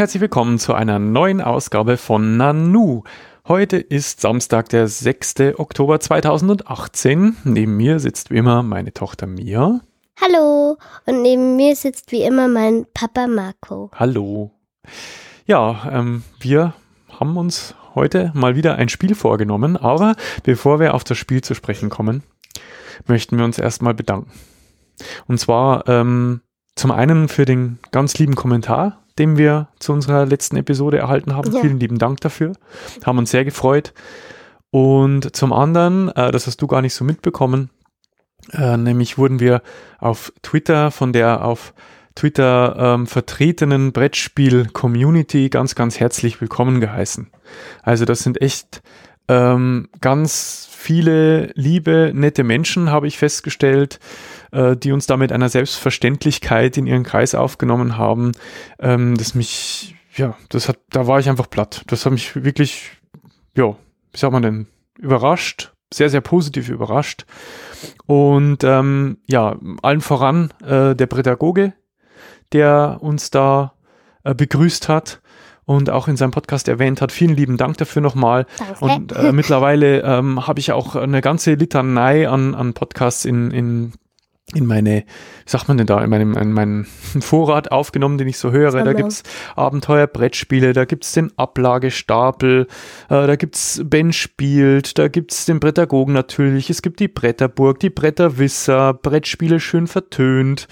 herzlich willkommen zu einer neuen Ausgabe von Nanu. Heute ist Samstag, der 6. Oktober 2018. Neben mir sitzt wie immer meine Tochter Mia. Hallo. Und neben mir sitzt wie immer mein Papa Marco. Hallo. Ja, ähm, wir haben uns heute mal wieder ein Spiel vorgenommen, aber bevor wir auf das Spiel zu sprechen kommen, möchten wir uns erstmal bedanken. Und zwar ähm, zum einen für den ganz lieben Kommentar, den wir zu unserer letzten Episode erhalten haben. Ja. Vielen lieben Dank dafür. Haben uns sehr gefreut. Und zum anderen, äh, das hast du gar nicht so mitbekommen, äh, nämlich wurden wir auf Twitter von der auf Twitter ähm, vertretenen Brettspiel-Community ganz, ganz herzlich willkommen geheißen. Also das sind echt ähm, ganz viele liebe, nette Menschen, habe ich festgestellt, äh, die uns da mit einer Selbstverständlichkeit in ihren Kreis aufgenommen haben, ähm, das mich, ja, das hat, da war ich einfach platt. Das hat mich wirklich, ja, wie sagt man denn, überrascht, sehr, sehr positiv überrascht. Und ähm, ja, allen voran äh, der Pädagoge, der uns da äh, begrüßt hat und auch in seinem Podcast erwähnt hat. Vielen lieben Dank dafür nochmal. Danke. Und äh, mittlerweile ähm, habe ich auch eine ganze Litanei an, an Podcasts in, in in meine, wie sagt man denn da, in meinem, in meinen Vorrat aufgenommen, den ich so höre. Da gibt's Abenteuer-Brettspiele, da gibt's den Ablagestapel, äh, da gibt's Ben spielt, da gibt's den Prädagogen natürlich, es gibt die Bretterburg, die Bretterwisser, Brettspiele schön vertönt.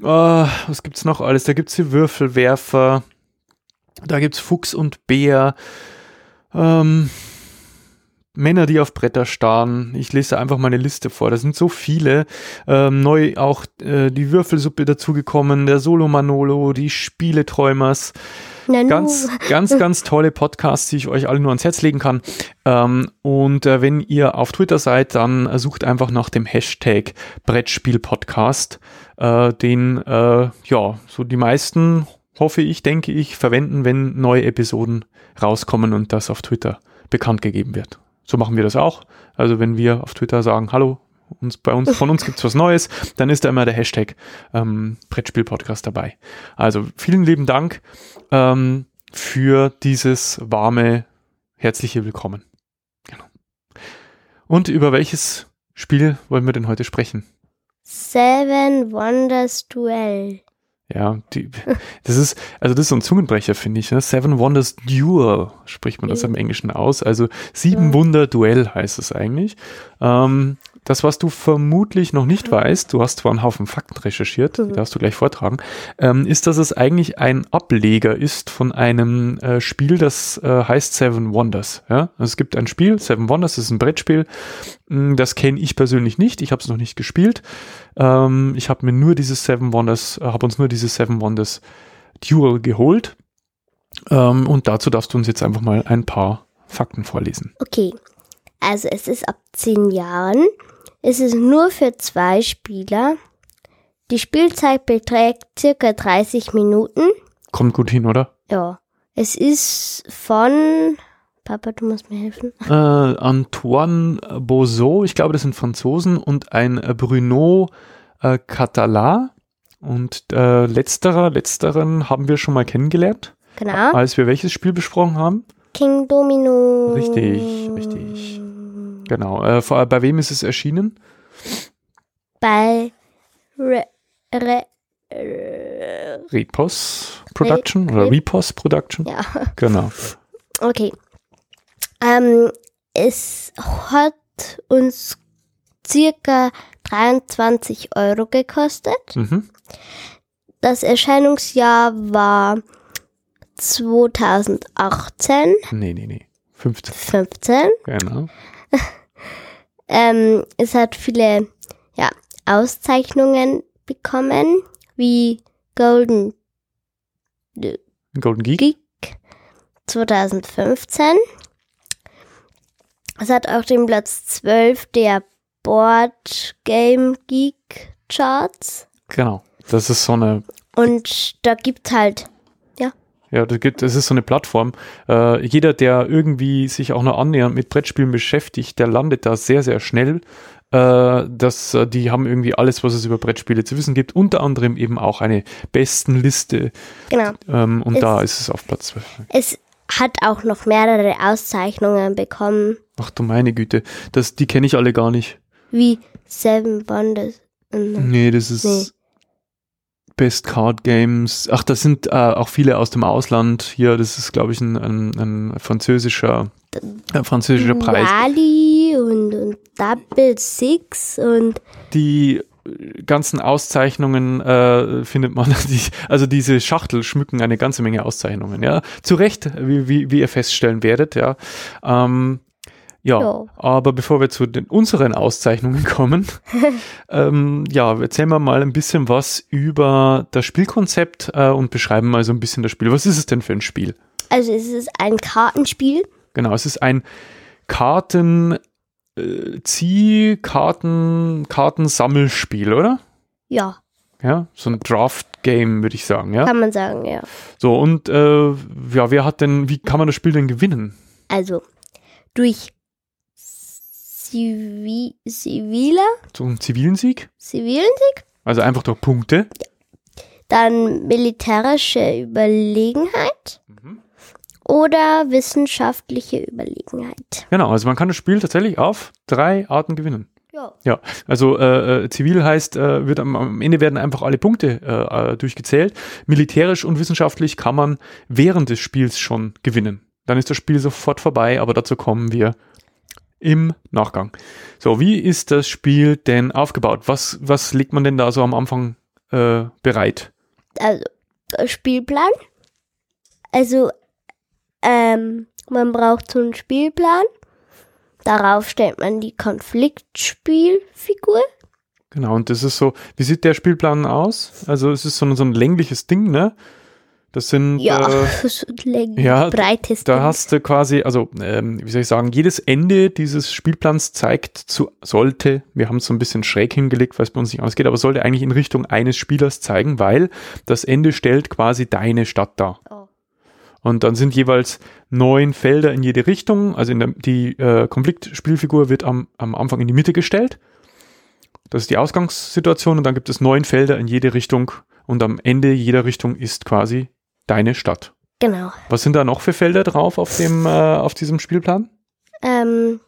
Äh, was gibt's noch alles? Da gibt's die Würfelwerfer, da gibt's Fuchs und Bär. Ähm, Männer, die auf Bretter starren. Ich lese einfach meine Liste vor. Da sind so viele. Ähm, neu auch äh, die Würfelsuppe dazugekommen, der Solo Manolo, die Spieleträumers. Nanu. Ganz, ganz, ganz tolle Podcasts, die ich euch alle nur ans Herz legen kann. Ähm, und äh, wenn ihr auf Twitter seid, dann äh, sucht einfach nach dem Hashtag Brettspiel-Podcast, äh, den äh, ja so die meisten, hoffe ich, denke ich, verwenden, wenn neue Episoden rauskommen und das auf Twitter bekannt gegeben wird. So machen wir das auch. Also wenn wir auf Twitter sagen, hallo, uns, bei uns, von uns gibt's was Neues, dann ist da immer der Hashtag ähm, Brettspiel-Podcast dabei. Also vielen lieben Dank ähm, für dieses warme, herzliche Willkommen. Genau. Und über welches Spiel wollen wir denn heute sprechen? Seven Wonders Duell. Ja, die, das ist, also das ist so ein Zungenbrecher, finde ich. Ne? Seven Wonders Duel spricht man das im Englischen aus. Also sieben Wunder Duell heißt es eigentlich. Ähm, das, was du vermutlich noch nicht weißt, du hast zwar einen Haufen Fakten recherchiert, die darfst du gleich vortragen, ähm, ist, dass es eigentlich ein Ableger ist von einem äh, Spiel, das äh, heißt Seven Wonders. Ja? Also es gibt ein Spiel, Seven Wonders, das ist ein Brettspiel. Hm, das kenne ich persönlich nicht, ich habe es noch nicht gespielt. Ähm, ich habe mir nur dieses Seven Wonders, äh, habe uns nur dieses Seven Wonders Duel geholt. Ähm, und dazu darfst du uns jetzt einfach mal ein paar Fakten vorlesen. Okay. Also es ist ab zehn Jahren es ist nur für zwei Spieler. Die Spielzeit beträgt circa 30 Minuten. Kommt gut hin, oder? Ja. Es ist von Papa, du musst mir helfen. Äh, Antoine Bozo, ich glaube, das sind Franzosen, und ein Bruno äh, Catalan. Und äh, letzterer, letzteren haben wir schon mal kennengelernt. Genau. Als wir welches Spiel besprochen haben? King Domino. Richtig, richtig. Genau. Äh, vor, bei wem ist es erschienen? Bei Re, Re, Repos Production Re, oder Repos Production. Ja. Genau. Okay. Ähm, es hat uns circa 23 Euro gekostet. Mhm. Das Erscheinungsjahr war 2018. Nee, nee, nee. 15. 15. Genau. ähm, es hat viele ja, Auszeichnungen bekommen, wie Golden, Golden Geek. Geek 2015. Es hat auch den Platz 12 der Board Game Geek Charts. Genau. Das ist so eine. Und da gibt halt, ja. Das, gibt, das ist so eine Plattform. Äh, jeder, der irgendwie sich auch nur annähernd mit Brettspielen beschäftigt, der landet da sehr, sehr schnell. Äh, das, äh, die haben irgendwie alles, was es über Brettspiele zu wissen gibt. Unter anderem eben auch eine besten Liste. Genau. Ähm, und Es- da ist es auf Platz 12. Es hat auch noch mehrere Auszeichnungen bekommen, Ach du meine Güte, das, die kenne ich alle gar nicht. wie Seven Wonders. und- Nee, das ist Nee. Best Card Games. Ach, das sind äh, auch viele aus dem Ausland. Hier, das ist, glaube ich, ein, ein, ein französischer, ein französischer Preis. Rally und, und Double Six und Die ganzen Auszeichnungen äh, findet man, die, also diese Schachtel schmücken eine ganze Menge Auszeichnungen, ja. Zu Recht, wie, wie, wie ihr feststellen werdet, ja. Ähm, ja, Ja. aber bevor wir zu den unseren Auszeichnungen kommen, ähm, ja, erzählen wir mal ein bisschen was über das Spielkonzept äh, und beschreiben mal so ein bisschen das Spiel. Was ist es denn für ein Spiel? also es ist ein Kartenspiel. Genau, es ist ein Karten äh, Zieh Karten Kartensammelspiel, oder? Ja, Ja, so ein Draft Game, würde ich sagen, ja. kann man sagen, ja. So und äh, ja, wer hat denn wie kann man das Spiel denn gewinnen? Also durch Zivi ziviler, einen zivilen Sieg? zivilen, Also einfach durch Punkte. dann militärische Überlegenheit Mhm. oder wissenschaftliche Überlegenheit. Genau, also man kann das Spiel tatsächlich auf drei Arten gewinnen. Ja. Ja, also äh, äh, zivil heißt, äh, wird am, am Ende werden einfach alle Punkte äh, äh, durchgezählt. Militärisch und wissenschaftlich kann man während des Spiels schon gewinnen. Dann ist das Spiel sofort vorbei, aber dazu kommen wir im Nachgang. So, wie ist das Spiel denn aufgebaut? Was, was legt man denn da so am Anfang äh, bereit? Also Spielplan. Also ähm, man braucht so einen Spielplan. Darauf stellt man die Konfliktspielfigur. Genau, und das ist so, wie sieht der Spielplan aus? Also es ist so, ein- so ein längliches Ding, ne? Das sind Ja, äh, so läng- ja, breites Da hast du quasi, also ähm, wie soll ich sagen, jedes Ende dieses Spielplans zeigt zu, sollte, wir haben es so ein bisschen schräg hingelegt, weil es bei uns nicht ausgeht, aber sollte eigentlich in Richtung eines Spielers zeigen, weil das Ende stellt quasi deine Stadt dar. Oh. Und dann sind jeweils neun Felder in jede Richtung. Also in der, die äh, Konfliktspielfigur wird am, am Anfang in die Mitte gestellt. Das ist die Ausgangssituation und dann gibt es neun Felder in jede Richtung und am Ende jeder Richtung ist quasi deine Stadt. Genau. Was sind da noch für Felder drauf auf dem äh, auf diesem Spielplan? Ähm,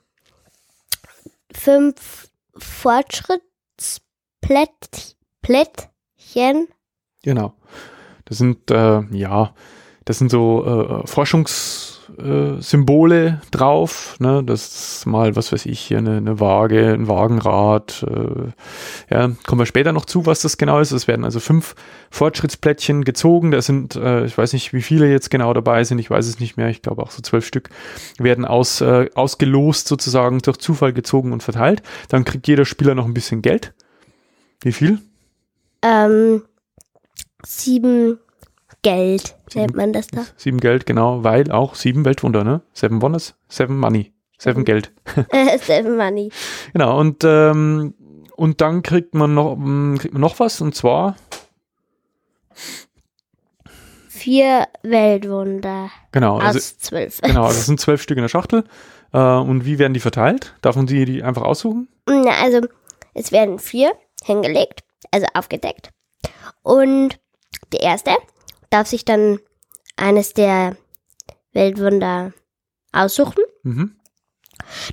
fünf Fortschrittsplättchen. Genau. Das sind äh, ja, das sind so äh, Forschungssymbole äh, Symbole drauf. Ne? Das ist mal, was weiß ich, hier eine, eine Waage, ein Wagenrad. Äh, ja, kommen wir später noch zu, was das genau ist. Es werden also fünf Fortschrittsplättchen gezogen. Da sind, äh, ich weiß nicht, wie viele jetzt genau dabei sind. Ich weiß es nicht mehr. Ich glaube auch so zwölf Stück werden aus, äh, ausgelost sozusagen durch Zufall gezogen und verteilt. Dann kriegt jeder Spieler noch ein bisschen Geld. Wie viel? Ähm, sieben Geld nennt man das da. Sieben Geld, genau, weil auch sieben Weltwunder, ne? Seven Wonders, Seven Money, Seven Mhm. Geld. Seven Money. Genau, und, ähm, und dann kriegt man noch, ähm, kriegt man noch was, und zwar, Vier Weltwunder genau, also, aus zwölf. genau, also es sind zwölf Stück in der Schachtel. Äh, und wie werden die verteilt? Darf man die, die einfach aussuchen? Na, also, es werden vier hingelegt, also aufgedeckt. Und der erste darf sich dann eines der Weltwunder aussuchen. Mhm.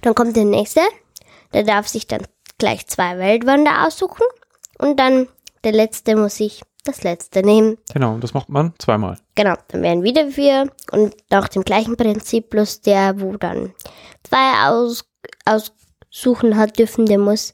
Dann kommt der nächste, der darf sich dann gleich zwei Weltwunder aussuchen. Und dann der letzte muss sich das letzte nehmen. Genau, und das macht man zweimal. Genau, dann werden wieder vier und nach dem gleichen Prinzip plus der, wo dann zwei aus, aussuchen hat dürfen, der muss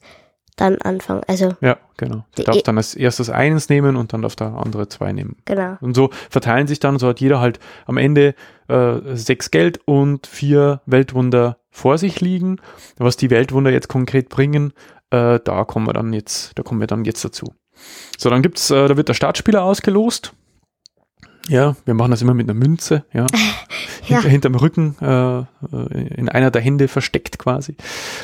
dann anfangen. Also, Ja, genau. Der Die- darf dann als erstes eines nehmen und dann darf der andere zwei nehmen. genau. Und so verteilen sich dann, so hat jeder halt am Ende äh, sechs Geld und vier Weltwunder vor sich liegen. Was die Weltwunder jetzt konkret bringen, äh, da kommen wir dann jetzt, da kommen wir dann jetzt dazu. So, dann gibt's, äh, da wird der Startspieler ausgelost. Ja, wir machen das immer mit einer Münze, ja. Ja. Hinter, hinterm Rücken, äh, äh, in einer der Hände versteckt quasi,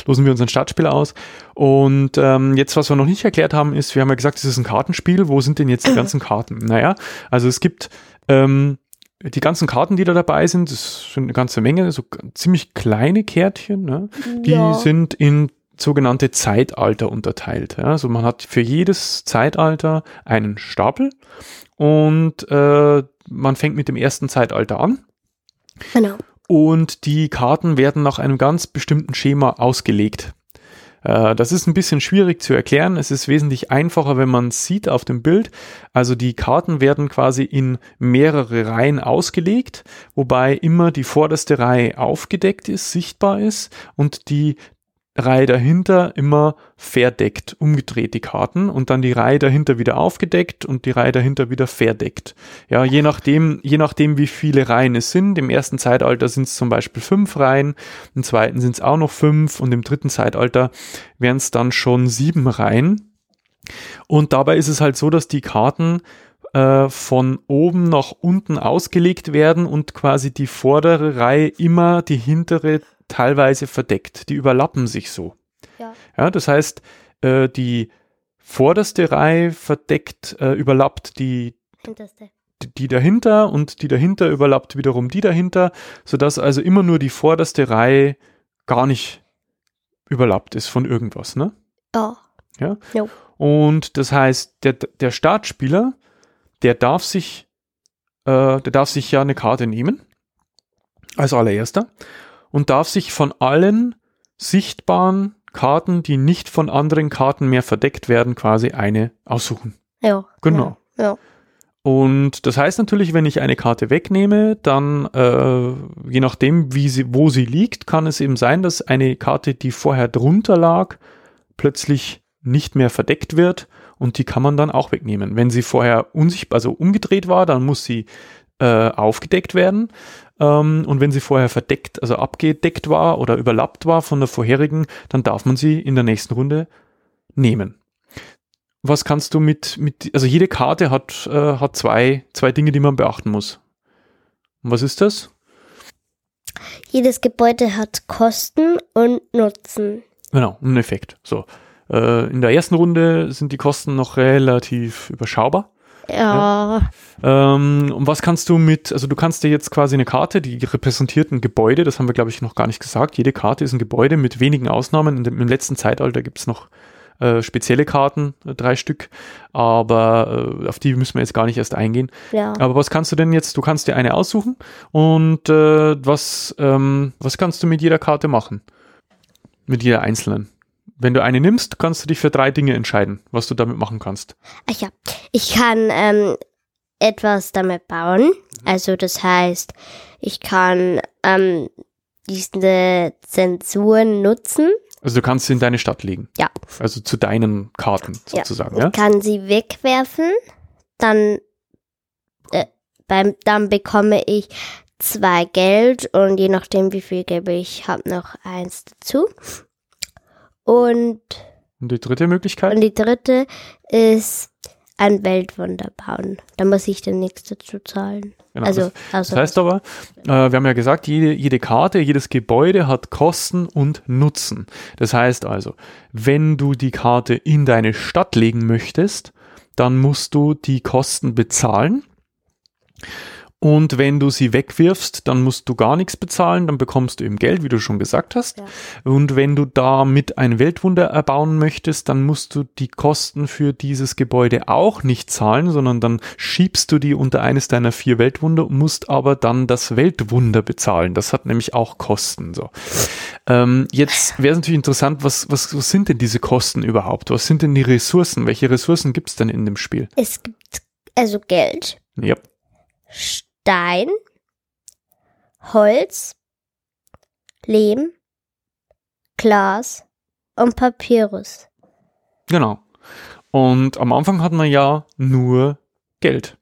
losen wir unseren Startspieler aus. Und ähm, jetzt, was wir noch nicht erklärt haben, ist, wir haben ja gesagt, es ist ein Kartenspiel. Wo sind denn jetzt die ganzen Karten? Naja, also es gibt ähm, die ganzen Karten, die da dabei sind, das sind eine ganze Menge, so ziemlich kleine Kärtchen, ne? die Ja. sind in sogenannte Zeitalter unterteilt. Ja? Also man hat für jedes Zeitalter einen Stapel und äh, man fängt mit dem ersten Zeitalter an Genau. und die Karten werden nach einem ganz bestimmten Schema ausgelegt. Äh, Das ist ein bisschen schwierig zu erklären. Es ist wesentlich einfacher, wenn man es sieht auf dem Bild. Also die Karten werden quasi in mehrere Reihen ausgelegt, wobei immer die vorderste Reihe aufgedeckt ist, sichtbar ist und die Reihe dahinter immer verdeckt, umgedreht die Karten und dann die Reihe dahinter wieder aufgedeckt und die Reihe dahinter wieder verdeckt. Ja, je nachdem, je nachdem, wie viele Reihen es sind. Im ersten Zeitalter sind es zum Beispiel fünf Reihen, im zweiten sind es auch noch fünf und im dritten Zeitalter wären es dann schon sieben Reihen. Und dabei ist es halt so, dass die Karten äh, von oben nach unten ausgelegt werden und quasi die vordere Reihe immer die hintere teilweise verdeckt. Die überlappen sich so. Ja. Ja, das heißt, äh, die vorderste Reihe verdeckt, äh, überlappt die, Hinterste. die- die dahinter und die dahinter überlappt wiederum die dahinter, sodass also immer nur die vorderste Reihe gar nicht überlappt ist von irgendwas, ne? Ja. Ja. Jo. Und das heißt, der, der Startspieler, der darf sich, äh, der darf sich ja eine Karte nehmen, als allererster, und darf sich von allen sichtbaren Karten, die nicht von anderen Karten mehr verdeckt werden, quasi eine aussuchen. Ja. Genau. Ja. Und das heißt natürlich, wenn ich eine Karte wegnehme, dann äh, je nachdem, wie sie, wo sie liegt, kann es eben sein, dass eine Karte, die vorher drunter lag, plötzlich nicht mehr verdeckt wird und die kann man dann auch wegnehmen. Wenn sie vorher unsichtbar, also umgedreht war, dann muss sie äh, aufgedeckt werden. Ähm, und wenn sie vorher verdeckt, also abgedeckt war oder überlappt war von der vorherigen, dann darf man sie in der nächsten Runde nehmen. Was kannst du mit, mit also jede Karte hat, äh, hat zwei, zwei Dinge, die man beachten muss. Und was ist das? Jedes Gebäude hat Kosten und Nutzen. Genau, ein Effekt. So. Äh, in der ersten Runde sind die Kosten noch relativ überschaubar. Ja. Ähm, und was kannst du mit, also du kannst dir jetzt quasi eine Karte, die repräsentiert ein Gebäude, das haben wir glaube ich noch gar nicht gesagt. Jede Karte ist ein Gebäude mit wenigen Ausnahmen. Dem, Im letzten Zeitalter gibt es noch äh, spezielle Karten, äh, drei Stück, aber äh, auf die müssen wir jetzt gar nicht erst eingehen. Ja. Aber was kannst du denn jetzt? Du kannst dir eine aussuchen und äh, was, ähm, was kannst du mit jeder Karte machen? Mit jeder einzelnen. Wenn du eine nimmst, kannst du dich für drei Dinge entscheiden, was du damit machen kannst. Ach ja. Ich kann ähm, etwas damit bauen. Also das heißt, ich kann ähm, diese Zensuren nutzen. Also du kannst sie in deine Stadt legen. Ja. Also zu deinen Karten sozusagen, ja? Ich kann sie wegwerfen. Dann, äh, beim, dann bekomme ich zwei Geld und je nachdem wie viel Geld ich habe, noch eins dazu. Und, Und die dritte Möglichkeit? und die dritte ist ein Weltwunder bauen. Da muss ich dann nichts dazu zahlen. Genau, also, das, das heißt aber, äh, wir haben ja gesagt, jede, jede Karte, jedes Gebäude hat Kosten und Nutzen. Das heißt also, wenn du die Karte in deine Stadt legen möchtest, dann musst du die Kosten bezahlen. Und wenn du sie wegwirfst, dann musst du gar nichts bezahlen, dann bekommst du eben Geld, wie du schon gesagt hast. Ja. Und wenn du damit ein Weltwunder erbauen möchtest, dann musst du die Kosten für dieses Gebäude auch nicht zahlen, sondern dann schiebst du die unter eines deiner vier Weltwunder, musst aber dann das Weltwunder bezahlen. Das hat nämlich auch Kosten. So. Ähm, jetzt wäre es natürlich interessant, was, was, was sind denn diese Kosten überhaupt? Was sind denn die Ressourcen? Welche Ressourcen gibt es denn in dem Spiel? es gibt also Geld, Ja. Stein, Holz, Lehm, Glas und Papyrus. Genau. Und am Anfang hat man ja nur Geld.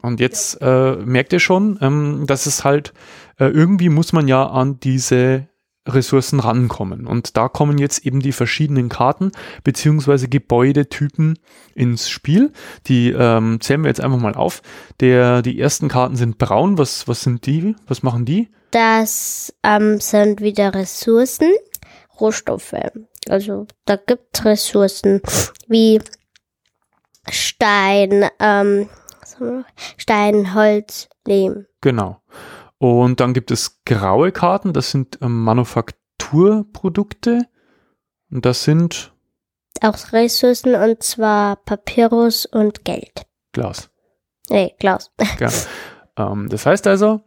Und jetzt äh, merkt ihr schon, ähm, dass es halt äh, irgendwie muss man ja an diese Ressourcen rankommen. Und da kommen jetzt eben die verschiedenen Karten beziehungsweise Gebäudetypen ins Spiel. Die ähm, zählen wir jetzt einfach mal auf. Der, die ersten Karten sind braun. Was, was sind die? Was machen die? Das ähm, sind wieder Ressourcen, Rohstoffe. Also da gibt Ressourcen wie Stein, ähm? Stein, Holz, Lehm. Genau. Und dann gibt es graue Karten, das sind ähm, Manufakturprodukte. Und das sind Auch Ressourcen und zwar Papyrus und Geld. Glas. Nee, Klaus. Ja. ähm, das heißt also,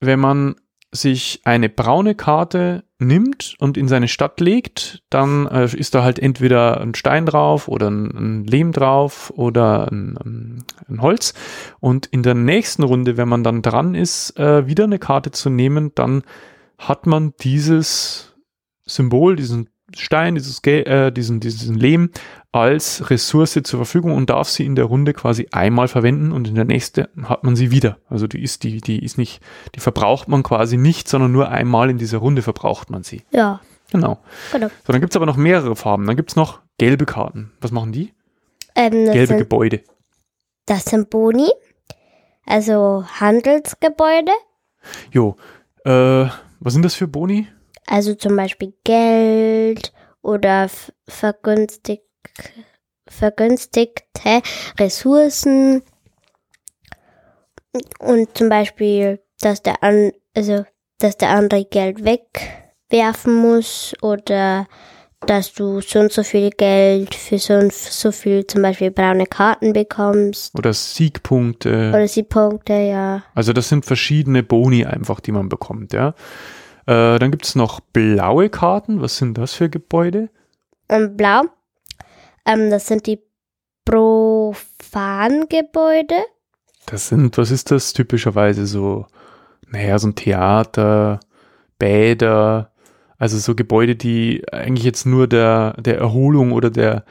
wenn man sich eine braune Karte nimmt und in seine Stadt legt, dann äh, ist da halt entweder ein Stein drauf oder ein, ein Lehm drauf oder ein, ein, Holz. Und in der nächsten Runde, wenn man dann dran ist, äh, wieder eine Karte zu nehmen, dann hat man dieses Symbol, diesen Stein, dieses, Ge- äh, diesen, diesen Lehm als Ressource zur Verfügung und darf sie in der Runde quasi einmal verwenden und in der nächsten hat man sie wieder. Also die ist, die, die ist nicht, die verbraucht man quasi nicht, sondern nur einmal in dieser Runde verbraucht man sie. Ja, Genau. genau. So, dann gibt's aber noch mehrere Farben. Dann gibt's noch gelbe Karten. Was machen die? Ähm, Gelbe sind, Gebäude. das sind Boni, also Handelsgebäude. Jo. Äh, was sind das für Boni? Also zum Beispiel Geld oder vergünstigt, vergünstigte Ressourcen. Und zum Beispiel, dass der, an, also, dass der andere Geld wegwerfen muss oder dass du so und so viel Geld für so und so viel zum Beispiel braune Karten bekommst. Oder Siegpunkte. Oder sie Punkte, ja. Also das sind verschiedene Boni einfach, die man bekommt, ja. Äh, dann gibt's noch blaue Karten. Was sind das für Gebäude? Und blau, ähm, das sind die Profangebäude. Das sind, was ist das typischerweise so? Naja, so ein Theater, Bäder, also so Gebäude, die eigentlich jetzt nur der, der Erholung oder der,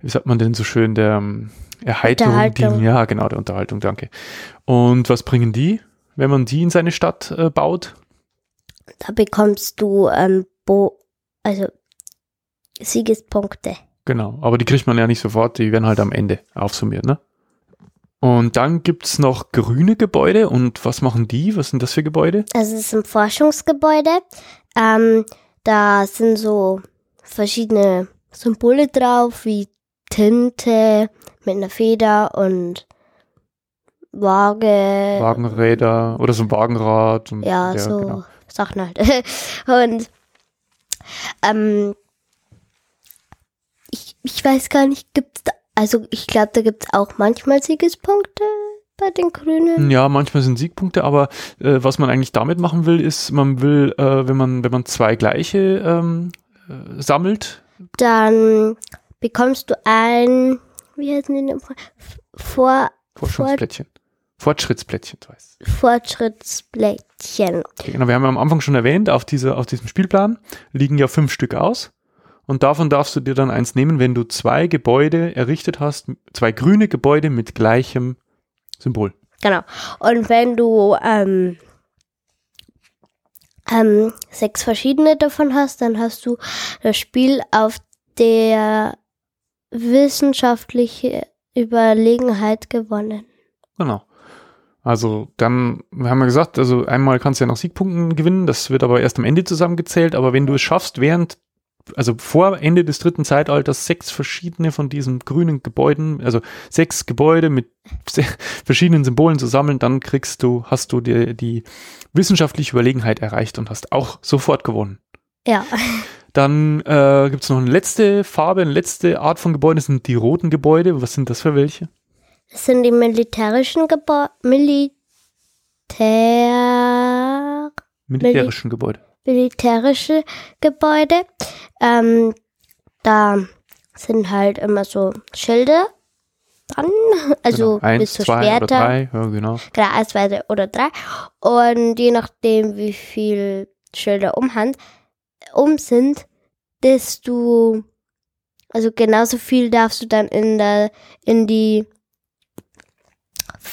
wie sagt man denn so schön, der ähm, Erheiterung dienen. Ja, genau, der Unterhaltung, danke. Und was bringen die, wenn man die in seine Stadt äh, baut? Da bekommst du ähm, Bo also Siegespunkte. Genau, aber die kriegt man ja nicht sofort, die werden halt am Ende aufsummiert, ne? Und dann gibt's noch grüne Gebäude und was machen die? Was sind das für Gebäude? Also es ist ein Forschungsgebäude. Ähm, da sind so verschiedene Symbole drauf, wie Tinte mit einer Feder und Waage. Wagenräder oder so ein Wagenrad. Und, Ja, so genau. Sachen halt. Und ähm, ich, ich weiß gar nicht, gibt's da, also ich glaube, da gibt's auch manchmal Siegespunkte bei den Grünen. Ja, manchmal sind Siegpunkte, aber äh, was man eigentlich damit machen will, ist, man will, äh, wenn man, wenn man zwei gleiche ähm, äh, sammelt, Dann bekommst du ein, wie heißen die denn? Vor, Forschungsplättchen. Fortschrittsplättchen, du weißt. Fortschrittsplättchen. Okay, genau, wir haben ja am Anfang schon erwähnt, auf, dieser, auf diesem Spielplan liegen ja fünf Stück aus. Und davon darfst du dir dann eins nehmen, wenn du zwei Gebäude errichtet hast, zwei grüne Gebäude mit gleichem Symbol. Genau. Und wenn du ähm, ähm, sechs verschiedene davon hast, dann hast du das Spiel auf der wissenschaftliche Überlegenheit gewonnen. Genau. Also dann, wir haben ja gesagt, also einmal kannst du ja nach Siegpunkten gewinnen, das wird aber erst am Ende zusammengezählt, aber wenn du es schaffst, während, also vor Ende des dritten Zeitalters sechs verschiedene von diesen grünen Gebäuden, also sechs Gebäude mit verschiedenen Symbolen zu sammeln, dann kriegst du, hast du dir die wissenschaftliche Überlegenheit erreicht und hast auch sofort gewonnen. Ja. Dann äh, gibt es noch eine letzte Farbe, eine letzte Art von Gebäuden, das sind die roten Gebäude. Was sind das für welche? Sind die militärischen Gebäude. Militär. Militärischen Gebäude. militärische Gebäude. Ähm, da sind halt immer so Schilder dran, also genau. Eins, bis zu zwei oder Schwerter. drei, ja genau. Genau, eins, zwei oder drei. Und je nachdem, wie viel Schilder um, Hand, um sind, desto, also genauso viel darfst du dann in der, in die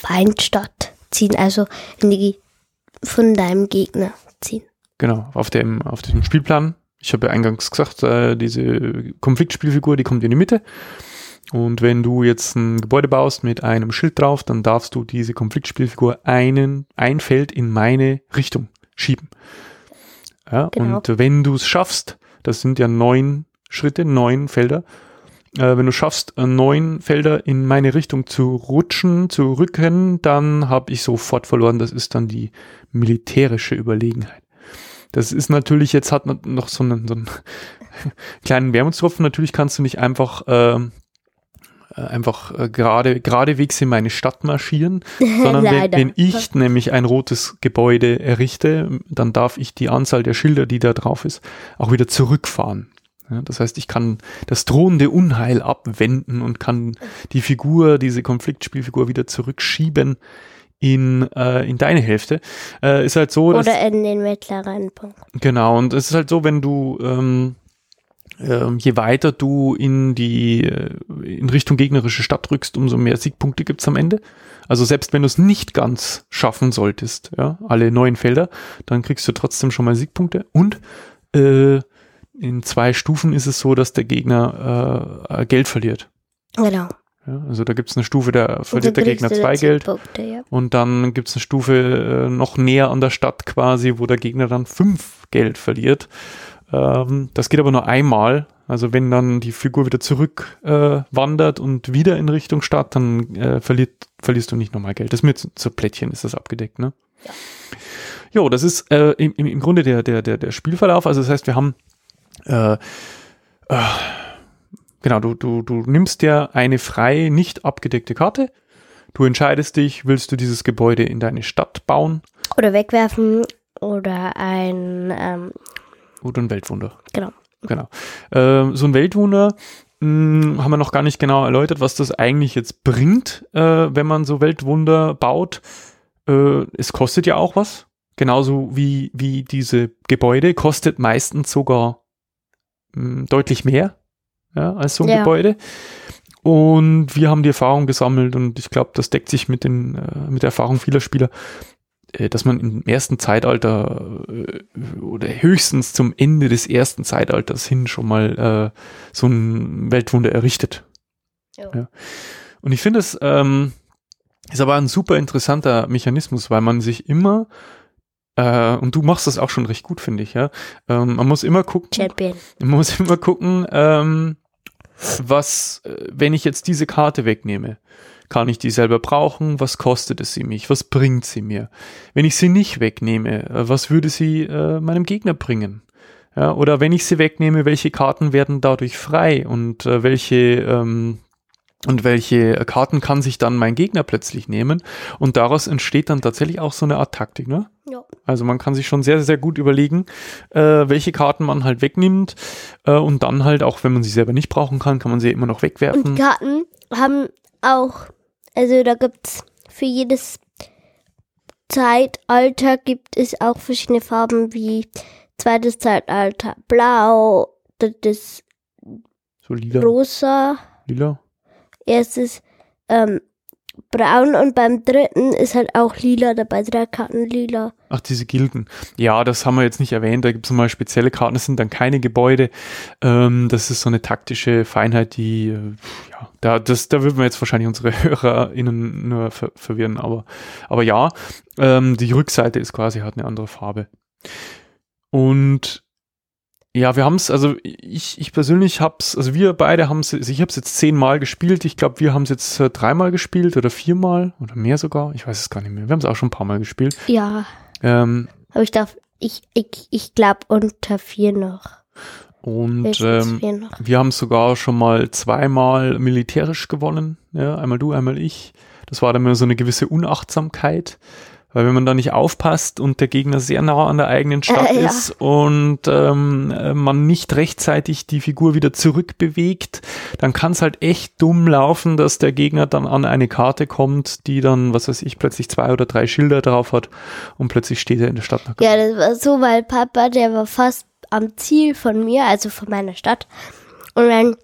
Feindstadt ziehen, also in die von deinem Gegner ziehen. Genau, auf dem, auf dem Spielplan. Ich habe ja eingangs gesagt, äh, diese Konfliktspielfigur, die kommt in die Mitte. Und wenn du jetzt ein Gebäude baust mit einem Schild drauf, dann darfst du diese Konfliktspielfigur einen, ein Feld in meine Richtung schieben. Ja, Genau. Und wenn du es schaffst, das sind ja neun Schritte, neun Felder, äh, wenn du schaffst, neun Felder in meine Richtung zu rutschen, zu rücken, dann habe ich sofort verloren. Das ist dann die militärische Überlegenheit. Das ist natürlich, jetzt hat man noch so einen, so einen kleinen Wermutstropfen. Natürlich kannst du nicht einfach ähm, äh, einfach äh, gerade geradewegs in meine Stadt marschieren, sondern wenn, wenn, ich nämlich ein rotes Gebäude errichte, dann darf ich die Anzahl der Schilder, die da drauf ist, auch wieder zurückfahren. Ja, das heißt, ich kann das drohende Unheil abwenden und kann die Figur, diese Konfliktspielfigur wieder zurückschieben in, äh, in deine Hälfte. Äh, ist halt so. Oder dass, in den mittleren Punkt. Genau, und es ist halt so, wenn du ähm, äh, je weiter du in die äh, in Richtung gegnerische Stadt rückst, umso mehr Siegpunkte gibt's am Ende. Also selbst wenn du es nicht ganz schaffen solltest, ja, alle neuen Felder, dann kriegst du trotzdem schon mal Siegpunkte. Und äh, in zwei Stufen ist es so, dass der Gegner äh, Geld verliert. Genau. Ja, also da gibt es eine Stufe, da verliert der Gegner zwei Geld. Ja. Und dann gibt es eine Stufe äh, noch näher an der Stadt quasi, wo der Gegner dann fünf Geld verliert. Ähm, das geht aber nur einmal. Also wenn dann die Figur wieder zurück äh, wandert und wieder in Richtung Stadt, dann äh, verliert, verlierst du nicht nochmal Geld. Das mit so Plättchen ist das abgedeckt, ne? Ja. Jo, das ist äh, im, im Grunde der, der, der, der Spielverlauf. Also das heißt, wir haben äh, äh, genau, du, du, du nimmst dir eine frei, nicht abgedeckte Karte. Du entscheidest dich, willst du dieses Gebäude in deine Stadt bauen? Oder wegwerfen oder ein ähm oder ein Weltwunder. Genau. Genau. Äh, so ein Weltwunder mh, hm, haben wir noch gar nicht genau erläutert, was das eigentlich jetzt bringt, äh, wenn man so Weltwunder baut. Äh, es kostet ja auch was. Genauso wie, wie diese Gebäude kostet meistens sogar deutlich mehr ja, als so ein ja. Gebäude. Und wir haben die Erfahrung gesammelt und ich glaube, das deckt sich mit, den, äh, mit der Erfahrung vieler Spieler, äh, dass man im ersten Zeitalter äh, oder höchstens zum Ende des ersten Zeitalters hin schon mal äh, so ein Weltwunder errichtet. Ja. Und ich finde es ähm, ist aber ein super interessanter Mechanismus, weil man sich immer äh, und du machst das auch schon recht gut, finde ich, ja. Ähm, man muss immer gucken. Champion. Man muss immer gucken, ähm, was, äh, wenn ich jetzt diese Karte wegnehme, kann ich die selber brauchen? Was kostet es sie mich? Was bringt sie mir? Wenn ich sie nicht wegnehme, äh, was würde sie äh, meinem Gegner bringen? Ja, oder wenn ich sie wegnehme, welche Karten werden dadurch frei und äh, welche ähm, und welche Karten kann sich dann mein Gegner plötzlich nehmen und daraus entsteht dann tatsächlich auch so eine Art Taktik, ne? Ja. Also man kann sich schon sehr, sehr gut überlegen, äh, welche Karten man halt wegnimmt äh, und dann halt auch, wenn man sie selber nicht brauchen kann, kann man sie immer noch wegwerfen. Und Karten haben auch, also da gibt's für jedes Zeitalter gibt es auch verschiedene Farben wie zweites Zeitalter blau, das ist so lila. rosa. Lila erstes ähm, braun und beim dritten ist halt auch lila dabei, drei Karten lila. Ach, diese Gilden. Ja, das haben wir jetzt nicht erwähnt. Da gibt es mal spezielle Karten. Das sind dann keine Gebäude. Ähm, das ist so eine taktische Feinheit, die, äh, ja, da, das, da würden wir jetzt wahrscheinlich unsere HörerInnen nur ver verwirren. Aber, aber ja, ähm, die Rückseite ist quasi, hat eine andere Farbe. Und ja, wir haben es, also ich, ich persönlich hab's, also wir beide haben es, also ich habe es jetzt zehnmal gespielt. Ich glaube, wir haben es jetzt äh, dreimal gespielt oder viermal oder mehr sogar. Ich weiß es gar nicht mehr. Wir haben es auch schon ein paar Mal gespielt. Ja. Ähm, Aber ich darf, ich, ich, ich glaube unter vier noch. Und ähm, wir haben sogar schon mal zweimal militärisch gewonnen. Ja, einmal du, einmal ich. Das war dann immer so eine gewisse Unachtsamkeit. Weil wenn man da nicht aufpasst und der Gegner sehr nah an der eigenen Stadt äh, ja. ist und ähm, äh, man nicht rechtzeitig die Figur wieder zurückbewegt, dann kann es halt echt dumm laufen, dass der Gegner dann an eine Karte kommt, die dann, was weiß ich, plötzlich zwei oder drei Schilder drauf hat und plötzlich steht er in der Stadt. Ja, das war so, weil Papa, der war fast am Ziel von mir, also von meiner Stadt. Und dann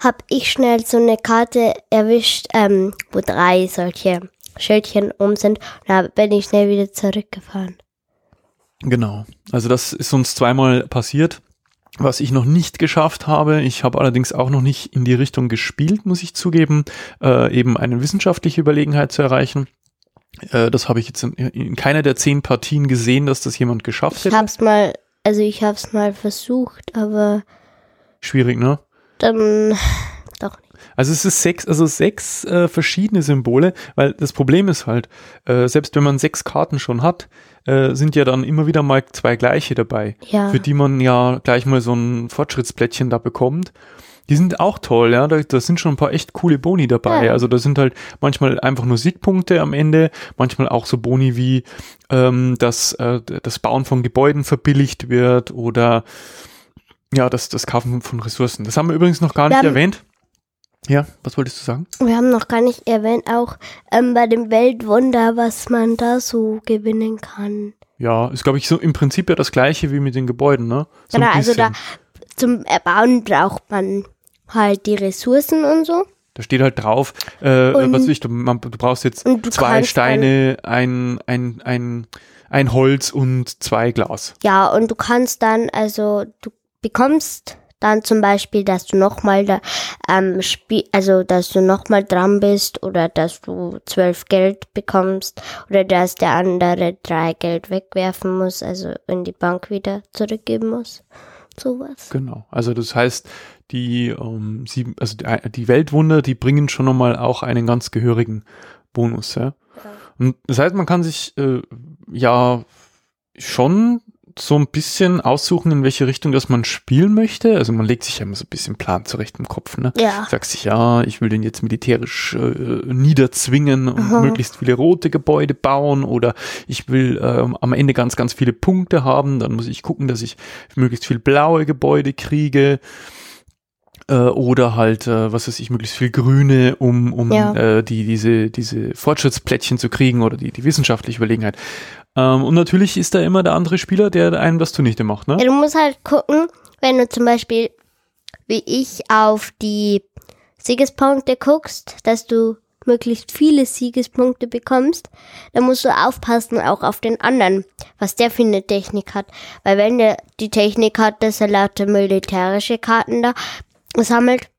habe ich schnell so eine Karte erwischt, ähm, wo drei solche Schildchen um sind. Da bin ich schnell wieder zurückgefahren. Genau. Also das ist uns zweimal passiert. Was ich noch nicht geschafft habe, ich habe allerdings auch noch nicht in die Richtung gespielt, muss ich zugeben, äh, eben eine wissenschaftliche Überlegenheit zu erreichen. Äh, das habe ich jetzt in, in, keiner der zehn Partien gesehen, dass das jemand geschafft hätte. Ich hab's mal, also ich hab's mal versucht, aber schwierig, ne? dann. Also es ist sechs, also sechs äh, verschiedene Symbole, weil das Problem ist halt, äh, selbst wenn man sechs Karten schon hat, äh, sind ja dann immer wieder mal zwei gleiche dabei, Ja. für die man ja gleich mal so ein Fortschrittsplättchen da bekommt. Die sind auch toll, ja. Da, da sind schon ein paar echt coole Boni dabei. Ja. Also da sind halt manchmal einfach nur Siegpunkte am Ende, manchmal auch so Boni wie, ähm, dass äh, das Bauen von Gebäuden verbilligt wird oder ja, das, das Kaufen von Ressourcen. Das haben wir übrigens noch gar Wir nicht haben- erwähnt. Ja, was wolltest du sagen? Wir haben noch gar nicht erwähnt, auch ähm, bei dem Weltwunder, was man da so gewinnen kann. Ja, ist glaube ich so im Prinzip ja das gleiche wie mit den Gebäuden, ne? So genau, also da zum Erbauen braucht man halt die Ressourcen und so. Da steht halt drauf, äh, Und- was ich, du, man, du brauchst jetzt du zwei Steine, ein, ein, ein, ein Holz und zwei Glas. Ja, und du kannst dann, also du bekommst dann zum Beispiel, dass du nochmal da ähm, spiel, also dass du nochmal dran bist oder dass du zwölf Geld bekommst oder dass der andere drei Geld wegwerfen muss, also in die Bank wieder zurückgeben muss. Sowas. Genau. Also das heißt, die, ähm, sieben, also die, die Weltwunder, die bringen schon nochmal auch einen ganz gehörigen Bonus, ja. Und das heißt, man kann sich äh, ja schon so ein bisschen aussuchen, in welche Richtung das man spielen möchte. Also man legt sich ja immer so ein bisschen Plan zurecht im Kopf, ne? Ja. Sagst sich, ja, ich will den jetzt militärisch äh, niederzwingen und Aha. möglichst viele rote Gebäude bauen oder ich will ähm, am Ende ganz, ganz viele Punkte haben. Dann muss ich gucken, dass ich möglichst viel blaue Gebäude kriege äh, oder halt, äh, was weiß ich, möglichst viel Grüne, um, um Ja. äh, die, diese, diese Fortschrittsplättchen zu kriegen oder die, die wissenschaftliche Überlegenheit. Ähm, und natürlich ist da immer der andere Spieler, der einem das zunichte macht, ne? Ja, du musst halt gucken, wenn du zum Beispiel, wie ich, auf die Siegespunkte guckst, dass du möglichst viele Siegespunkte bekommst, dann musst du aufpassen auch auf den anderen, was der für eine Technik hat. Weil wenn der die Technik hat, dass er lauter militärische Karten da sammelt,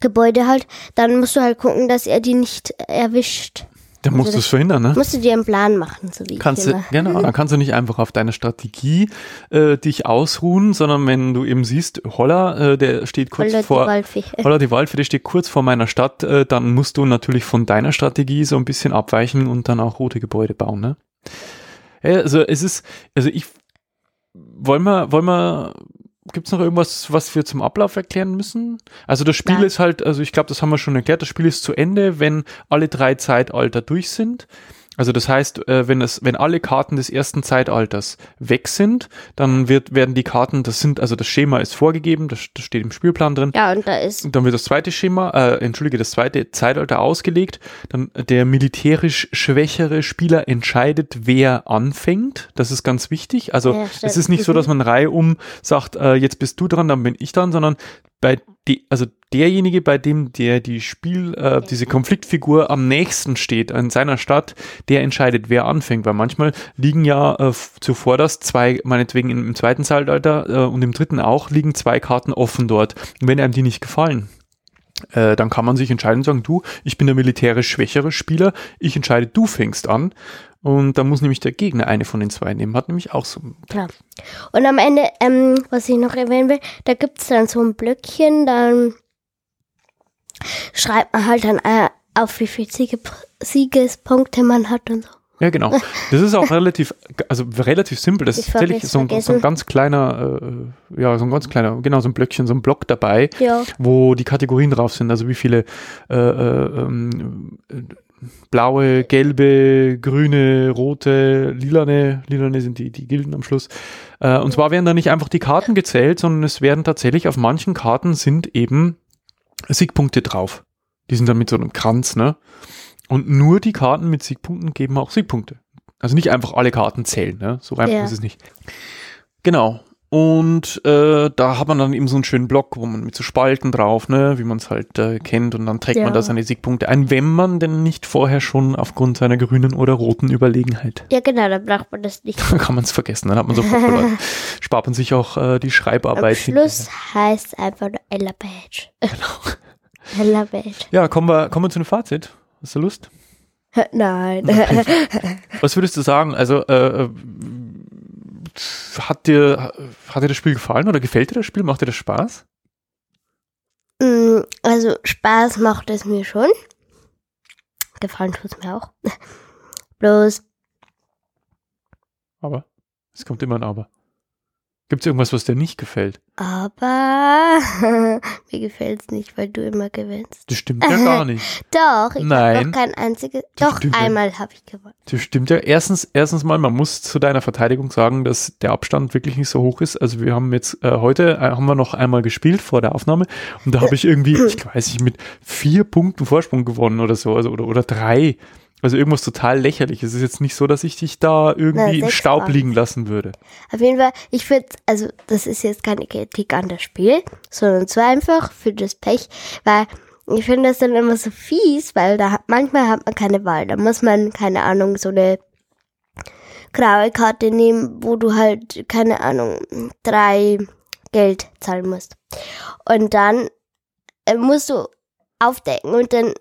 Gebäude halt, dann musst du halt gucken, dass er die nicht erwischt. Der muss also das verhindern, ne? Musst du dir einen Plan machen, so wie Kannst ich du, genau, dann kannst du nicht einfach auf deiner Strategie äh, dich ausruhen, sondern wenn du eben siehst, Holla, äh, der steht kurz Holla die vor, Waldfee. Holla die Waldfee, der steht kurz vor meiner Stadt, äh, dann musst du natürlich von deiner Strategie so ein bisschen abweichen und dann auch rote Gebäude bauen, ne? Also es ist, also ich, wollen wir, wollen wir, gibt's noch irgendwas, was wir zum Ablauf erklären müssen? Also das Spiel Nein. ist halt, also ich glaube, das haben wir schon erklärt, das Spiel ist zu Ende, wenn alle drei Zeitalter durch sind. Also das heißt, äh, wenn es, wenn alle Karten des ersten Zeitalters weg sind, dann wird, werden die Karten, das sind, also das Schema ist vorgegeben, das, das steht im Spielplan drin. Ja, und da ist dann wird das zweite Schema, äh, entschuldige, das zweite Zeitalter ausgelegt. Dann der militärisch schwächere Spieler entscheidet, wer anfängt. Das ist ganz wichtig. Also Ja, es ist nicht so, dass man Reihe um sagt, äh, jetzt bist du dran, dann bin ich dran, sondern bei die, also derjenige, bei dem der die Spiel, äh, diese Konfliktfigur am nächsten steht an seiner Stadt, der entscheidet, wer anfängt. Weil manchmal liegen ja äh, zuvor das zwei, meinetwegen im, im zweiten Zeitalter äh, und im dritten auch, liegen zwei Karten offen dort. Und wenn einem die nicht gefallen, äh, dann kann man sich entscheiden und sagen, du, ich bin der militärisch schwächere Spieler, ich entscheide, du fängst an. Und dann muss nämlich der Gegner eine von den zwei nehmen. Hat nämlich auch so. Klar. Und am Ende, ähm, was ich noch erwähnen will, da gibt's dann so ein Blöckchen, dann schreibt man halt dann äh, auf, wie viele Siege, Siegespunkte man hat und so. Ja, genau. Das ist auch relativ, also relativ simpel. Das Ich ist tatsächlich so ein, so ein ganz kleiner, äh, ja, so ein ganz kleiner, genau, so ein Blöckchen, so ein Block dabei, Ja. wo die Kategorien drauf sind. Also wie viele äh, äh, ähm, äh, blaue, gelbe, grüne, rote, lilane, lilane sind die, die Gilden am Schluss. Äh, und zwar werden da nicht einfach die Karten gezählt, sondern es werden tatsächlich auf manchen Karten sind eben Siegpunkte drauf. Die sind dann mit so einem Kranz, ne? Und nur die Karten mit Siegpunkten geben auch Siegpunkte. Also nicht einfach alle Karten zählen, ne? So einfach Ja. ist es nicht. Genau. Und äh, da hat man dann eben so einen schönen Block, wo man mit so Spalten drauf, ne, wie man es halt äh, kennt, und dann trägt man Ja. da seine Siegpunkte ein, wenn man denn nicht vorher schon aufgrund seiner grünen oder roten Überlegenheit. Ja, genau, da braucht man das nicht. Dann kann man es vergessen, dann hat man sofort verloren. Spart man sich auch äh, die Am Schreibarbeit. Schluss heißt einfach nur Ella Badge. Genau. Ella Badge. Ja, kommen wir, kommen wir zu einem Fazit. Hast du Lust? Nein. Was würdest du sagen? Also, äh, äh, hat dir, hat dir das Spiel gefallen oder gefällt dir das Spiel? Macht dir das Spaß? Mm, Also Spaß macht es mir schon. Gefallen tut es mir auch. Bloß, Aber es kommt immer ein Aber. Gibt es irgendwas, was dir nicht gefällt? aber mir gefällt es nicht, weil du immer gewinnst. Das stimmt ja gar nicht. Doch, ich habe Nein. noch kein einziges. Das Doch, ja. einmal habe ich gewonnen. Das stimmt ja. Erstens, erstens mal, man muss zu deiner Verteidigung sagen, dass der Abstand wirklich nicht so hoch ist. Also wir haben jetzt äh, heute äh, haben wir noch einmal gespielt vor der Aufnahme und da habe ich irgendwie, ich weiß nicht, mit vier Punkten Vorsprung gewonnen oder so, also oder oder drei. Also irgendwas total lächerlich. Es ist jetzt nicht so, dass ich dich da irgendwie Na, im Staub waren's. liegen lassen würde. Auf jeden Fall, ich finde, also das ist jetzt keine Kritik an das Spiel, sondern so einfach für das Pech, weil ich finde das dann immer so fies, weil da hat, manchmal hat man keine Wahl. Da muss man, keine Ahnung, so eine graue Karte nehmen, wo du halt, keine Ahnung, drei Geld zahlen musst. Und dann äh, musst du aufdecken und dann,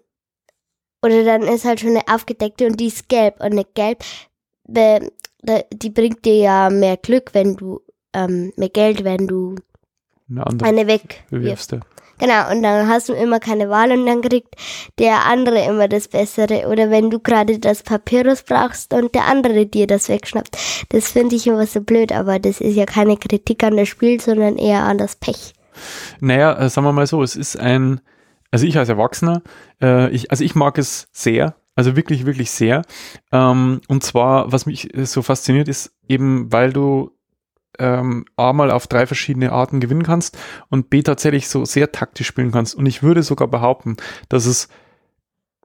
oder dann ist halt schon eine aufgedeckte und die ist gelb. Und eine gelb, die bringt dir ja mehr Glück, wenn du, ähm, mehr Geld, wenn du Eine andere eine wegwirfst. Genau, und dann hast du immer keine Wahl und dann kriegt der andere immer das Bessere. Oder wenn du gerade das Papyrus brauchst und der andere dir das wegschnappt. Das finde ich immer so blöd, aber das ist ja keine Kritik an das Spiel, sondern eher an das Pech. Naja, äh, sagen wir mal so, es ist ein, also ich als Erwachsener, äh, ich, also ich mag es sehr, also wirklich, wirklich sehr. Ähm, und zwar, was mich so fasziniert, ist eben, weil du ähm, A mal auf drei verschiedene Arten gewinnen kannst und B tatsächlich so sehr taktisch spielen kannst. Und ich würde sogar behaupten, dass es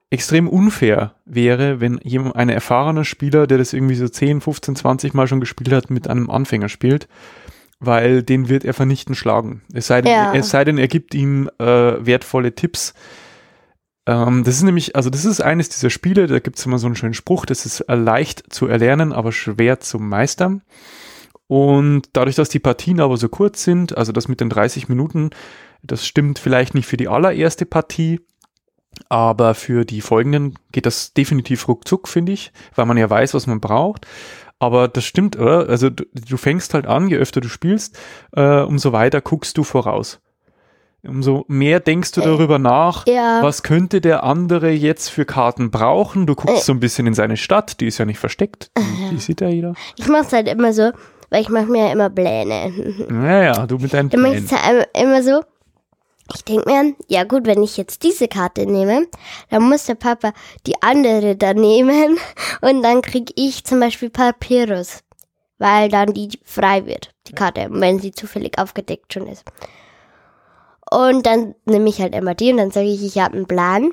extrem unfair wäre, wenn jemand, ein erfahrener Spieler, der das irgendwie so 10, 15, 20 Mal schon gespielt hat, mit einem Anfänger spielt, weil den wird er vernichten schlagen. Es sei denn, Ja. es sei denn er gibt ihm äh, wertvolle Tipps. Ähm, das ist nämlich, also das ist eines dieser Spiele, da gibt es immer so einen schönen Spruch, das ist äh, leicht zu erlernen, aber schwer zu meistern. Und dadurch, dass die Partien aber so kurz sind, also das mit den 30 Minuten, das stimmt vielleicht nicht für die allererste Partie, aber für die folgenden geht das definitiv ruckzuck, finde ich, weil man ja weiß, was man braucht. Aber das stimmt, oder? Also du, du fängst halt an, je öfter du spielst, äh, umso weiter guckst du voraus. Umso mehr denkst du Äh, darüber nach, ja. was könnte der andere jetzt für Karten brauchen. Du guckst Äh. so ein bisschen in seine Stadt, die ist ja nicht versteckt, die, die sieht ja jeder. Ich mache es halt immer so, weil ich mache mir ja immer Pläne. Naja, du mit deinen mache ich Plänen. es halt immer so. Ich denke mir, ja gut, wenn ich jetzt diese Karte nehme, dann muss der Papa die andere da nehmen und dann krieg ich zum Beispiel Papyrus, weil dann die frei wird, die Karte, wenn sie zufällig aufgedeckt schon ist. Und dann nehme ich halt immer die und dann sage ich, ich habe einen Plan.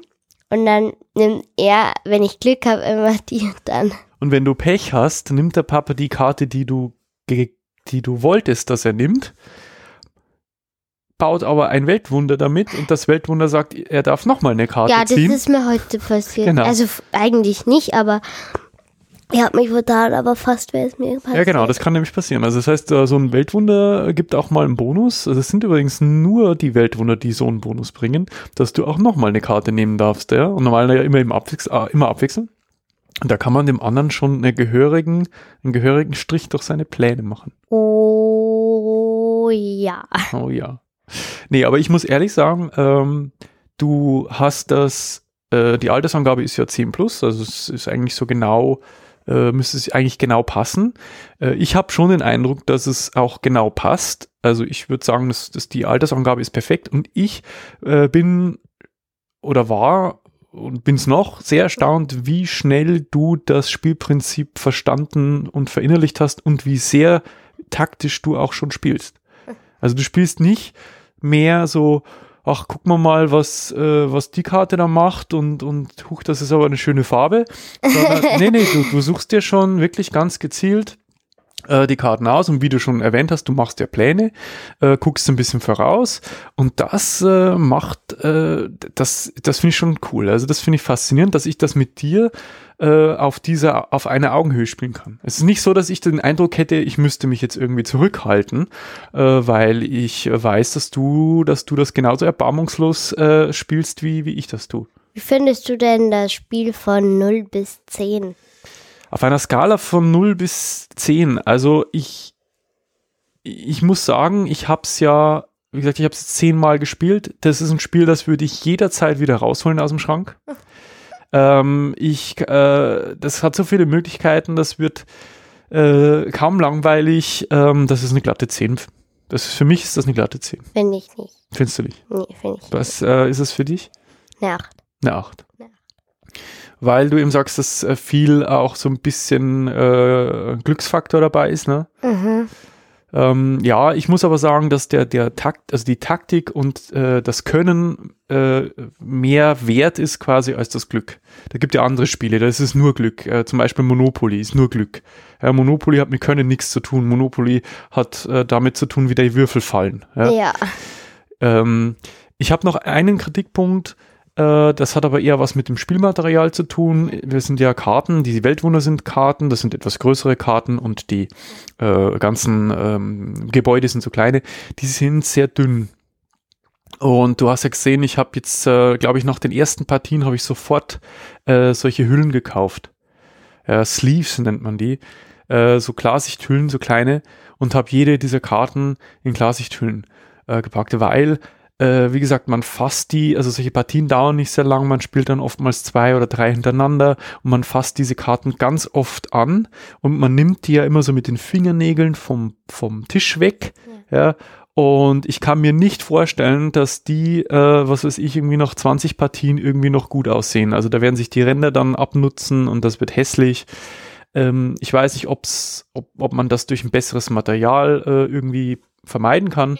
Und dann nimmt er, wenn ich Glück habe, immer die und dann. Und wenn du Pech hast, nimmt der Papa die Karte, die du, die du wolltest, dass er nimmt, baut aber ein Weltwunder damit und das Weltwunder sagt, er darf nochmal eine Karte Ja, das ziehen. ist mir heute passiert. Genau. Also eigentlich nicht, aber ich habe mich vertan, aber fast wäre es mir passiert. Ja, genau, das kann nämlich passieren. Also das heißt, äh, so ein Weltwunder gibt auch mal einen Bonus. Also es sind übrigens nur die Weltwunder, die so einen Bonus bringen, dass du auch nochmal eine Karte nehmen darfst, ja. Und normal ja immer, im Abwechs äh, immer abwechseln. Und da kann man dem anderen schon einen gehörigen, einen gehörigen Strich durch seine Pläne machen. Oh ja. Oh ja. Nee, aber ich muss ehrlich sagen, ähm, du hast das, äh, die Altersangabe ist ja 10 plus, also es ist eigentlich so genau, äh, müsste es eigentlich genau passen. Äh, ich habe schon den Eindruck, dass es auch genau passt. Also ich würde sagen, dass, dass die Altersangabe ist perfekt und ich äh, bin oder war und bin es noch sehr erstaunt, wie schnell du das Spielprinzip verstanden und verinnerlicht hast und wie sehr taktisch du auch schon spielst. Also du spielst nicht mehr so, ach, guck mal mal, was, äh, was die Karte da macht und, und huch, das ist aber eine schöne Farbe. Sondern, nee, nee, du, du suchst dir schon wirklich ganz gezielt äh, die Karten aus und wie du schon erwähnt hast, du machst ja Pläne, äh, guckst ein bisschen voraus und das äh, macht, äh, das, das finde ich schon cool. Also das finde ich faszinierend, dass ich das mit dir äh, auf dieser, auf einer Augenhöhe spielen kann. Es ist nicht so, dass ich den Eindruck hätte, ich müsste mich jetzt irgendwie zurückhalten, äh, weil ich weiß, dass du, dass du das genauso erbarmungslos äh, spielst, wie, wie ich das tue. Wie findest du denn das Spiel von 0 bis 10? Auf einer Skala von 0 bis 10, also ich, ich muss sagen, ich habe es ja wie gesagt, ich habe es zehnmal gespielt. Das ist ein Spiel, das würde ich jederzeit wieder rausholen aus dem Schrank. Ähm, ich, äh, das hat so viele Möglichkeiten, das wird äh, kaum langweilig. Ähm, das ist eine glatte 10. Das ist, für mich ist das eine glatte 10. Finde ich nicht. Findest du nicht? Nee, finde ich. Was äh, ist es für dich? Eine 8. Eine 8. Eine Weil du eben sagst, dass äh, viel auch so ein bisschen äh, Glücksfaktor dabei ist, ne? Mhm. Ähm, ja, ich muss aber sagen, dass der, der Takt, also die Taktik und äh, das Können äh, mehr wert ist quasi als das Glück. Da gibt ja andere Spiele, da ist es nur Glück. Äh, zum Beispiel Monopoly ist nur Glück. Ja, Monopoly hat mit Können nichts zu tun. Monopoly hat äh, damit zu tun, wie die Würfel fallen. Ja. Ja. Ähm, ich habe noch einen Kritikpunkt. Äh, das hat aber eher was mit dem Spielmaterial zu tun. Wir sind ja Karten, die Weltwunder sind Karten, das sind etwas größere Karten und die äh, ganzen ähm, Gebäude sind so kleine. Die sind sehr dünn. Und du hast ja gesehen, ich habe jetzt, äh, glaube ich, nach den ersten Partien habe ich sofort äh, solche Hüllen gekauft. Sleeves nennt man die. Äh, so Klarsichthüllen, so kleine. Und habe jede dieser Karten in Klarsichthüllen äh, gepackt, weil äh, wie gesagt, man fasst die, also solche Partien dauern nicht sehr lang, man spielt dann oftmals zwei oder drei hintereinander und man fasst diese Karten ganz oft an und man nimmt die ja immer so mit den Fingernägeln vom, vom Tisch weg, ja. Und ich kann mir nicht vorstellen, dass die, äh, was weiß ich, irgendwie noch 20 Partien irgendwie noch gut aussehen. Also da werden sich die Ränder dann abnutzen und das wird hässlich. Ähm, ich weiß nicht, ob's, ob, ob man das durch ein besseres Material äh, irgendwie vermeiden kann.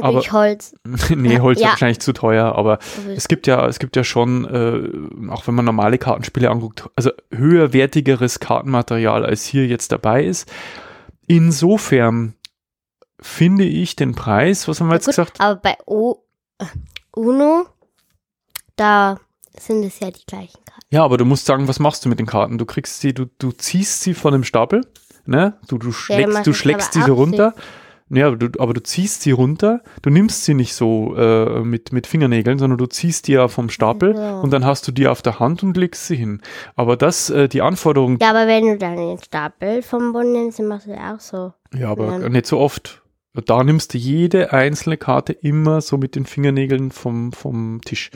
Aber- Durch Holz. nee, Holz ist Ja. wahrscheinlich zu teuer, aber es gibt ja, es gibt ja schon, äh, auch wenn man normale Kartenspiele anguckt, also höherwertigeres Kartenmaterial als hier jetzt dabei ist. Insofern finde ich den Preis, was haben wir jetzt Gut, gesagt? aber bei o äh, Uno, da sind es ja die gleichen Karten. Ja, aber du musst sagen, was machst du mit den Karten? Du kriegst sie, du, du ziehst sie von dem Stapel, ne? Du, du schlägst, machst du schlägst diese runter. Ja, aber du, aber du ziehst sie runter, du nimmst sie nicht so äh, mit, mit Fingernägeln, sondern du ziehst die ja vom Stapel Ja. und dann hast du die auf der Hand und legst sie hin. Aber das, äh, die Anforderung, Ja, aber wenn du dann den Stapel vom Boden nimmst, dann machst du das auch so. ja, aber Ja. nicht so oft. Da nimmst du jede einzelne Karte immer so mit den Fingernägeln vom, vom Tisch.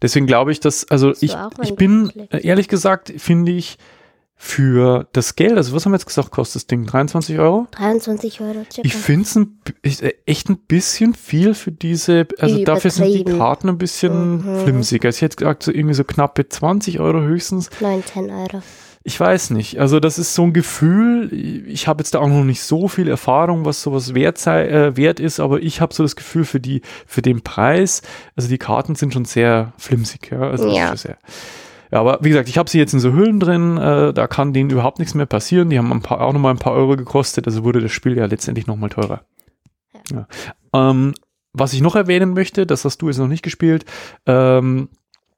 Deswegen glaube ich, dass, also ich, auch, ich bin, äh, ehrlich gesagt, finde ich, für das Geld, also was haben wir jetzt gesagt, kostet das Ding? 23 Euro? 23 Euro circa. Ich finde es echt ein bisschen viel für diese, also dafür sind die. Karten ein bisschen Mhm. flimsig. Also ich hätte gesagt, so irgendwie so knappe 20 Euro höchstens. 19 Euro. Ich weiß nicht. Also das ist so ein Gefühl. Ich habe jetzt da auch noch nicht so viel Erfahrung, was sowas wert, sei, äh, wert ist, aber ich habe so das Gefühl für die für den Preis. Also die Karten sind schon sehr flimsig. Ja, also Ja. sehr. Ja, aber wie gesagt, ich habe sie jetzt in so Hüllen drin. Äh, da kann denen überhaupt nichts mehr passieren. Die haben ein paar, auch noch mal ein paar Euro gekostet. Also wurde das Spiel ja letztendlich noch mal teurer. Ja. Ähm, was ich noch erwähnen möchte, das hast du jetzt noch nicht gespielt. Ähm,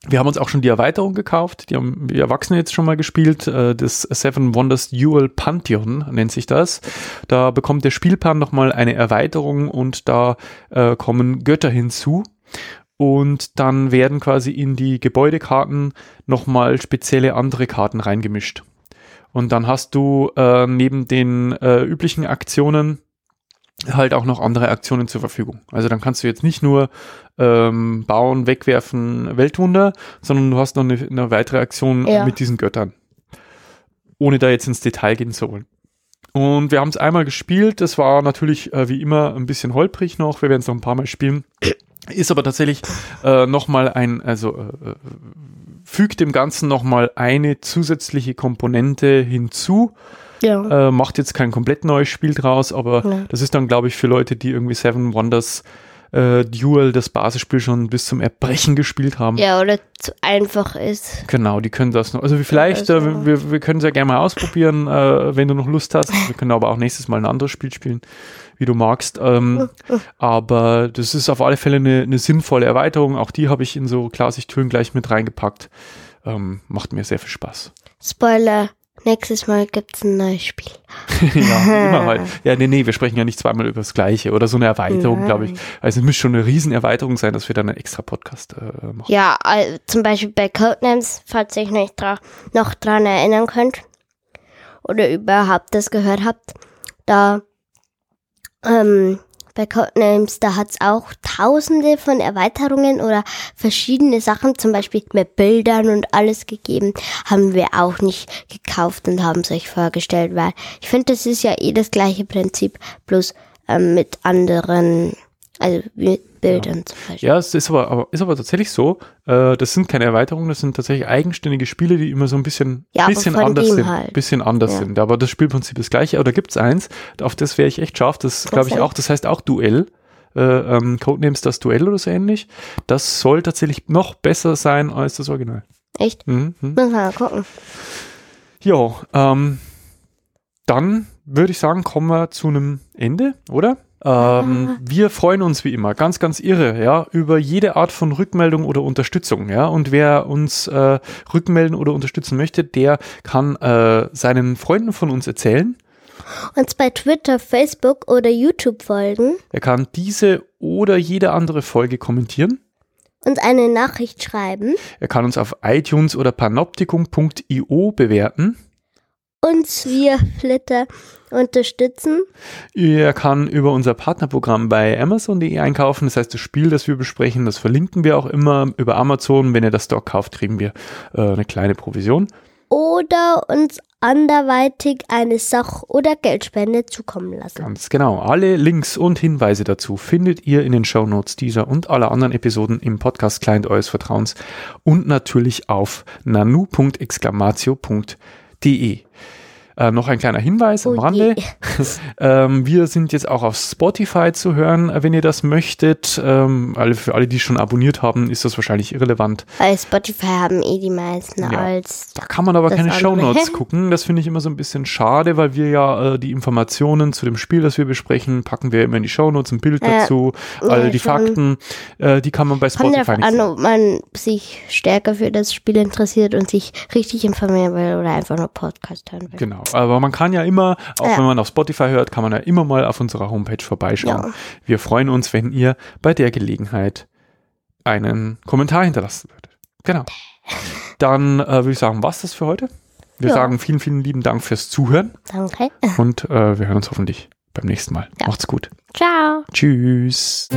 wir haben uns auch schon die Erweiterung gekauft. Die haben wir Erwachsene jetzt schon mal gespielt. Äh, Das Seven Wonders Dual Pantheon nennt sich das. Da bekommt der Spielplan nochmal eine Erweiterung und da äh, kommen Götter hinzu. Und dann werden quasi in die Gebäudekarten nochmal spezielle andere Karten reingemischt. Und dann hast du äh, neben den äh, üblichen Aktionen halt auch noch andere Aktionen zur Verfügung. Also dann kannst du jetzt nicht nur ähm, bauen, wegwerfen, Weltwunder, sondern du hast noch eine, eine weitere Aktion Ja. mit diesen Göttern. Ohne da jetzt ins Detail gehen zu wollen. Und wir haben es einmal gespielt. Das war natürlich äh, wie immer ein bisschen holprig noch. Wir werden es noch ein paar Mal spielen. Ist aber tatsächlich äh, nochmal ein, also äh, äh, fügt dem Ganzen nochmal eine zusätzliche Komponente hinzu. Ja. Äh, macht jetzt kein komplett neues Spiel draus, aber Ja. das ist dann, glaube ich, für Leute, die irgendwie Seven Wonders äh, Duel, das Basisspiel schon bis zum Erbrechen gespielt haben. ja, oder zu einfach ist. Genau, die können das noch. Also vielleicht, Also- äh, wir, wir können es ja gerne mal ausprobieren, äh, wenn du noch Lust hast. Wir können aber auch nächstes Mal ein anderes Spiel spielen, wie du magst. Ähm, aber das ist auf alle Fälle eine, eine sinnvolle Erweiterung. Auch die habe ich in so Klarsichthüllen gleich mit reingepackt. Ähm, macht mir sehr viel Spaß. Spoiler, nächstes Mal gibt's ein neues Spiel. ja, immer halt. Ja, nee, nee, wir sprechen ja nicht zweimal über das Gleiche oder so eine Erweiterung, glaube ich. Also es muss schon eine Riesenerweiterung sein, dass wir dann einen extra Podcast äh, machen. Ja, äh, zum Beispiel bei Codenames, falls ihr euch nicht dra noch dran erinnern könnt oder überhaupt das gehört habt, da ähm, bei Codenames, da hat's auch tausende von Erweiterungen oder verschiedene Sachen, zum Beispiel mit Bildern und alles gegeben, haben wir auch nicht gekauft und haben es euch vorgestellt, weil ich finde, das ist ja eh das gleiche Prinzip, bloß ähm, mit anderen, also Bildern zum Beispiel. Ja, es ist aber, aber, ist aber tatsächlich so. Äh, das sind keine Erweiterungen, das sind tatsächlich eigenständige Spiele, die immer so ein bisschen, Ja, aber bisschen anders sind. halt. Bisschen anders Ja. sind. Aber das Spielprinzip ist das gleiche. Oder gibt's eins, auf das wäre ich echt scharf. Das glaube ich auch, das heißt auch Duell. Äh, ähm, Codenames das Duell oder so ähnlich. Das soll tatsächlich noch besser sein als das Original. Echt? Mhm. mhm. Mal gucken. Ja, ähm, dann würde ich sagen, kommen wir zu einem Ende, oder? Ähm, wir freuen uns wie immer, ganz, ganz irre, ja, über jede Art von Rückmeldung oder Unterstützung, ja. Und wer uns äh, rückmelden oder unterstützen möchte, der kann äh, seinen Freunden von uns erzählen. Uns bei Twitter, Facebook oder YouTube folgen, Er kann diese oder jede andere Folge kommentieren. uns eine Nachricht schreiben, Er kann uns auf iTunes oder panoptikum.io bewerten. Uns via Flitter unterstützen Ihr kann über unser Partnerprogramm bei Amazon.de einkaufen. Das heißt, das Spiel, das wir besprechen, das verlinken wir auch immer über Amazon. Wenn ihr das dort kauft, kriegen wir äh, eine kleine Provision. oder uns anderweitig eine Sach- oder Geldspende zukommen lassen. Ganz genau. Alle Links und Hinweise dazu findet ihr in den Shownotes dieser und aller anderen Episoden im Podcast Client eures Vertrauens und natürlich auf nanu.exclamatio.de www.ftf.de. Äh, noch ein kleiner Hinweis am Oh Rande. ähm, wir sind jetzt auch auf Spotify zu hören, äh, wenn ihr das möchtet. Ähm, alle, für alle, die schon abonniert haben, ist das wahrscheinlich irrelevant. Bei Spotify haben eh die meisten Ja. als. Da kann man aber keine. Shownotes gucken. Das finde ich immer so ein bisschen schade, weil wir ja äh, die Informationen zu dem Spiel, das wir besprechen, packen wir immer in die Shownotes, ein Bild Ja. dazu, Ja, all die schon. Fakten, äh, die kann man bei Spotify nicht an, ob man sich stärker für das Spiel interessiert und sich richtig informieren will oder einfach nur Podcast hören will. Genau, aber man kann ja immer, auch Ja. wenn man auf Spotify hört, kann man ja immer mal auf unserer Homepage vorbeischauen. Ja. Wir freuen uns, wenn ihr bei der Gelegenheit einen Kommentar hinterlassen würdet. Genau. Dann äh, würde ich sagen, was das für heute? Wir Ja. sagen vielen, vielen lieben Dank fürs Zuhören Danke. und äh, wir hören uns hoffentlich beim nächsten Mal. Macht's gut. Ciao. Tschüss.